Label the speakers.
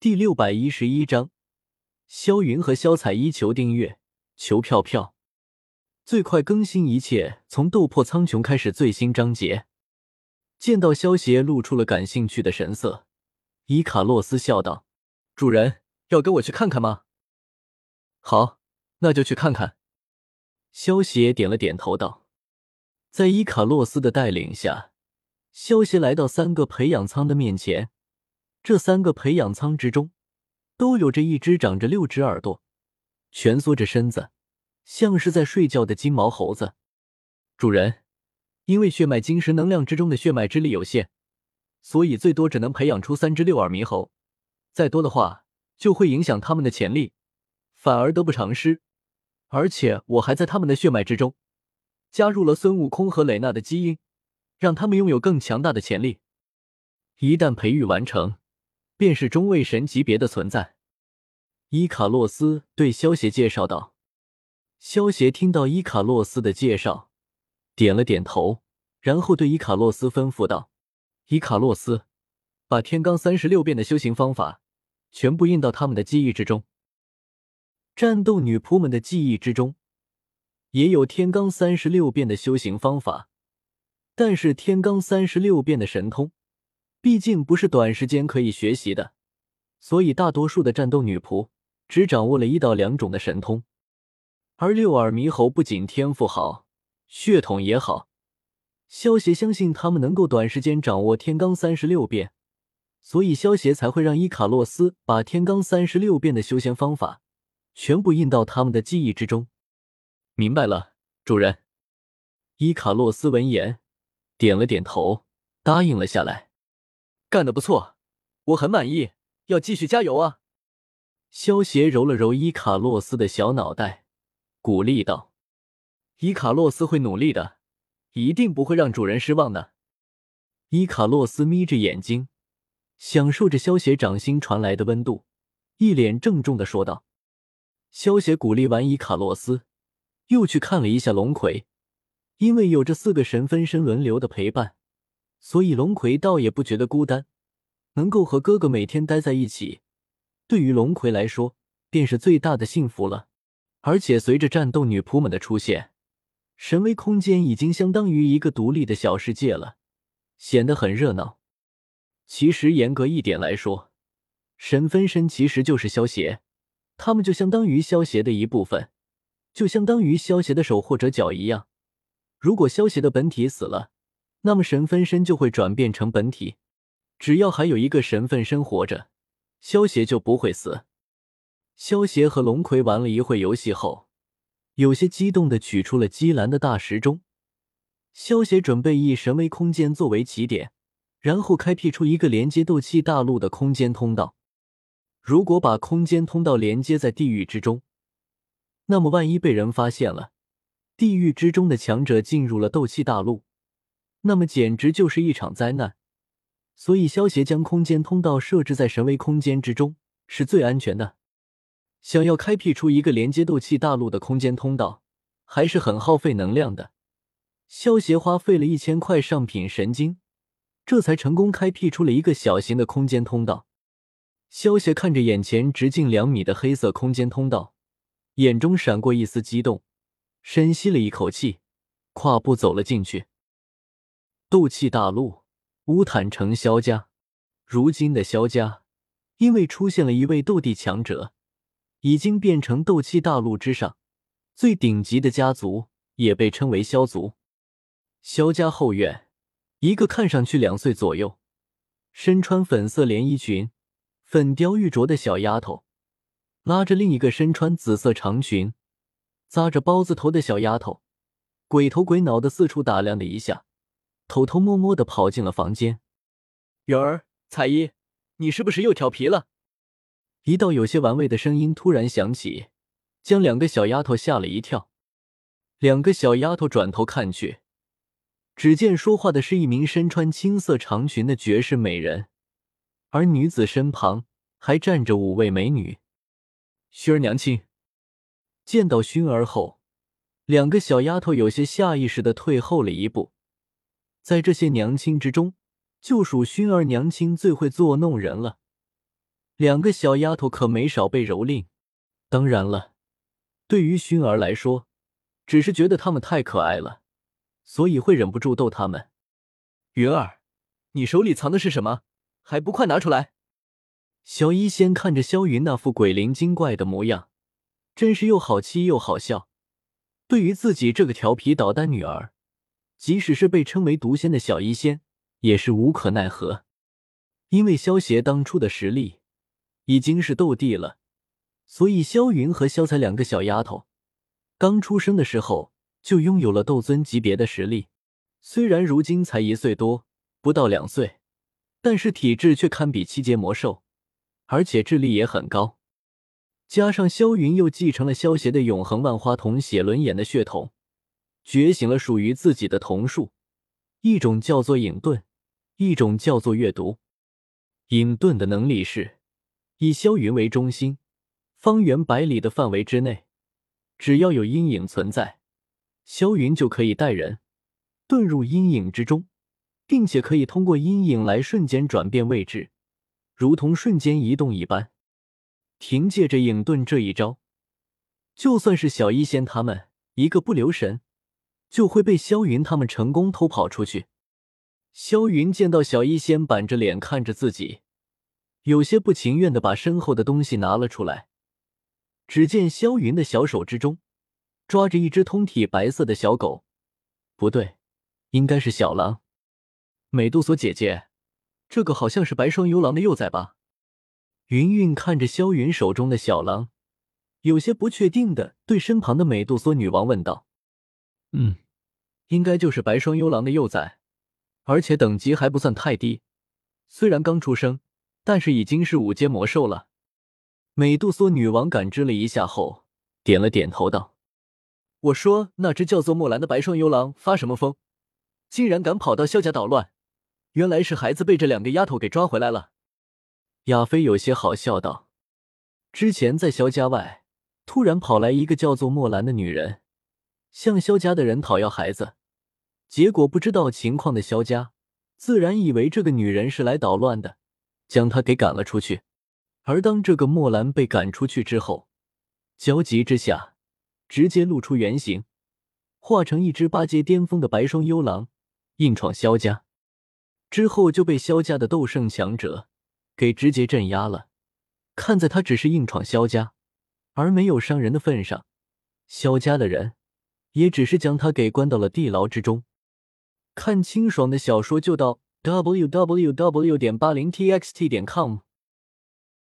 Speaker 1: 第六百一十一章，萧云和萧彩依求订阅，求票票，最快更新一切从斗破苍穹开始最新章节。见到萧邪露出了感兴趣的神色，伊卡洛斯笑道：“主人要跟我去看看吗？”“好，那就去看看。”萧邪点了点头道。在伊卡洛斯的带领下，萧邪来到三个培养舱的面前。这三个培养舱之中，都有着一只长着六只耳朵、蜷缩着身子，像是在睡觉的金毛猴子。主人，因为血脉晶石能量之中的血脉之力有限，所以最多只能培养出三只六耳猕猴。再多的话，就会影响他们的潜力，反而得不偿失。而且我还在他们的血脉之中，加入了孙悟空和蕾娜的基因，让他们拥有更强大的潜力。一旦培育完成。便是中位神级别的存在，伊卡洛斯对萧邪介绍道。萧邪听到伊卡洛斯的介绍，点了点头，然后对伊卡洛斯吩咐道：“伊卡洛斯，把天罡三十六变的修行方法全部印到他们的记忆之中。战斗女仆们的记忆之中也有天罡三十六变的修行方法，但是天罡三十六变的神通。”毕竟不是短时间可以学习的，所以大多数的战斗女仆只掌握了一到两种的神通。而六耳猕猴不仅天赋好，血统也好，萧协相信他们能够短时间掌握天罡三十六变，所以萧协才会让伊卡洛斯把天罡三十六变的修仙方法全部印到他们的记忆之中。明白了，主人。伊卡洛斯闻言点了点头，答应了下来。干得不错，我很满意，要继续加油啊！萧协揉了揉伊卡洛斯的小脑袋，鼓励道：“伊卡洛斯会努力的，一定不会让主人失望的。”伊卡洛斯眯着眼睛，享受着萧协掌心传来的温度，一脸郑重的说道：“萧协鼓励完伊卡洛斯，又去看了一下龙葵，因为有这四个神分身轮流的陪伴。”所以龙葵倒也不觉得孤单，能够和哥哥每天待在一起，对于龙葵来说便是最大的幸福了。而且随着战斗女仆们的出现，神威空间已经相当于一个独立的小世界了，显得很热闹。其实严格一点来说，神分身其实就是萧邪，他们就相当于萧邪的一部分，就相当于萧邪的手或者脚一样。如果萧邪的本体死了，那么神分身就会转变成本体，只要还有一个神分身活着，萧邪就不会死。萧邪和龙葵玩了一会游戏后，有些激动的取出了姬兰的大时钟。萧邪准备以神威空间作为起点，然后开辟出一个连接斗气大陆的空间通道。如果把空间通道连接在地狱之中，那么万一被人发现了，地狱之中的强者进入了斗气大陆。那么简直就是一场灾难，所以萧协将空间通道设置在神威空间之中是最安全的。想要开辟出一个连接斗气大陆的空间通道，还是很耗费能量的。萧协花费了一千块上品神晶，这才成功开辟出了一个小型的空间通道。萧协看着眼前直径两米的黑色空间通道，眼中闪过一丝激动，深吸了一口气，跨步走了进去。斗气大陆，乌坦城萧家。如今的萧家，因为出现了一位斗帝强者，已经变成斗气大陆之上最顶级的家族，也被称为萧族。萧家后院，一个看上去两岁左右、身穿粉色连衣裙、粉雕玉琢的小丫头，拉着另一个身穿紫色长裙、扎着包子头的小丫头，鬼头鬼脑的四处打量了一下。偷偷摸摸的跑进了房间，云儿、彩衣，你是不是又调皮了？一道有些玩味的声音突然响起，将两个小丫头吓了一跳。两个小丫头转头看去，只见说话的是一名身穿青色长裙的绝世美人，而女子身旁还站着五位美女。薰儿娘亲见到薰儿后，两个小丫头有些下意识的退后了一步。在这些娘亲之中，就属熏儿娘亲最会作弄人了。两个小丫头可没少被蹂躏。当然了，对于熏儿来说，只是觉得她们太可爱了，所以会忍不住逗她们。云儿，你手里藏的是什么？还不快拿出来！小医仙看着萧云那副鬼灵精怪的模样，真是又好气又好笑。对于自己这个调皮捣蛋女儿，即使是被称为毒仙的小医仙，也是无可奈何。因为萧邪当初的实力已经是斗帝了，所以萧云和萧彩两个小丫头刚出生的时候就拥有了斗尊级别的实力。虽然如今才一岁多，不到两岁，但是体质却堪比七阶魔兽，而且智力也很高。加上萧云又继承了萧邪的永恒万花筒写轮眼的血统，觉醒了属于自己的瞳术，一种叫做影遁，一种叫做阅读。影遁的能力是以萧云为中心，方圆百里的范围之内，只要有阴影存在，萧云就可以带人遁入阴影之中，并且可以通过阴影来瞬间转变位置，如同瞬间移动一般。凭借着影遁这一招，就算是小医仙他们一个不留神，就会被萧云他们成功偷跑出去。萧云见到小医仙板着脸看着自己，有些不情愿的把身后的东西拿了出来。只见萧云的小手之中抓着一只通体白色的小狗，不对，应该是小狼。美杜莎姐姐，这个好像是白双幽狼的幼崽吧？云云看着萧云手中的小狼，有些不确定的对身旁的美杜莎女王问道：“嗯，应该就是白霜幽狼的幼崽，而且等级还不算太低，虽然刚出生，但是已经是五阶魔兽了。”美杜莎女王感知了一下后，点了点头道：“我说那只叫做墨兰的白霜幽狼发什么疯，竟然敢跑到萧家捣乱？原来是孩子被这两个丫头给抓回来了。”亚飞有些好笑道：“之前在萧家外，突然跑来一个叫做墨兰的女人，向萧家的人讨要孩子。结果不知道情况的萧家，自然以为这个女人是来捣乱的，将她给赶了出去。而当这个墨兰被赶出去之后，焦急之下，直接露出原形，化成一只八阶巅峰的白霜幽狼，硬闯萧家。之后就被萧家的斗圣强者。”给直接镇压了。看在他只是硬闯萧家，而没有伤人的份上，萧家的人也只是将他给关到了地牢之中。看清爽的小说就到 w w w. 点八零 t x t 点 com。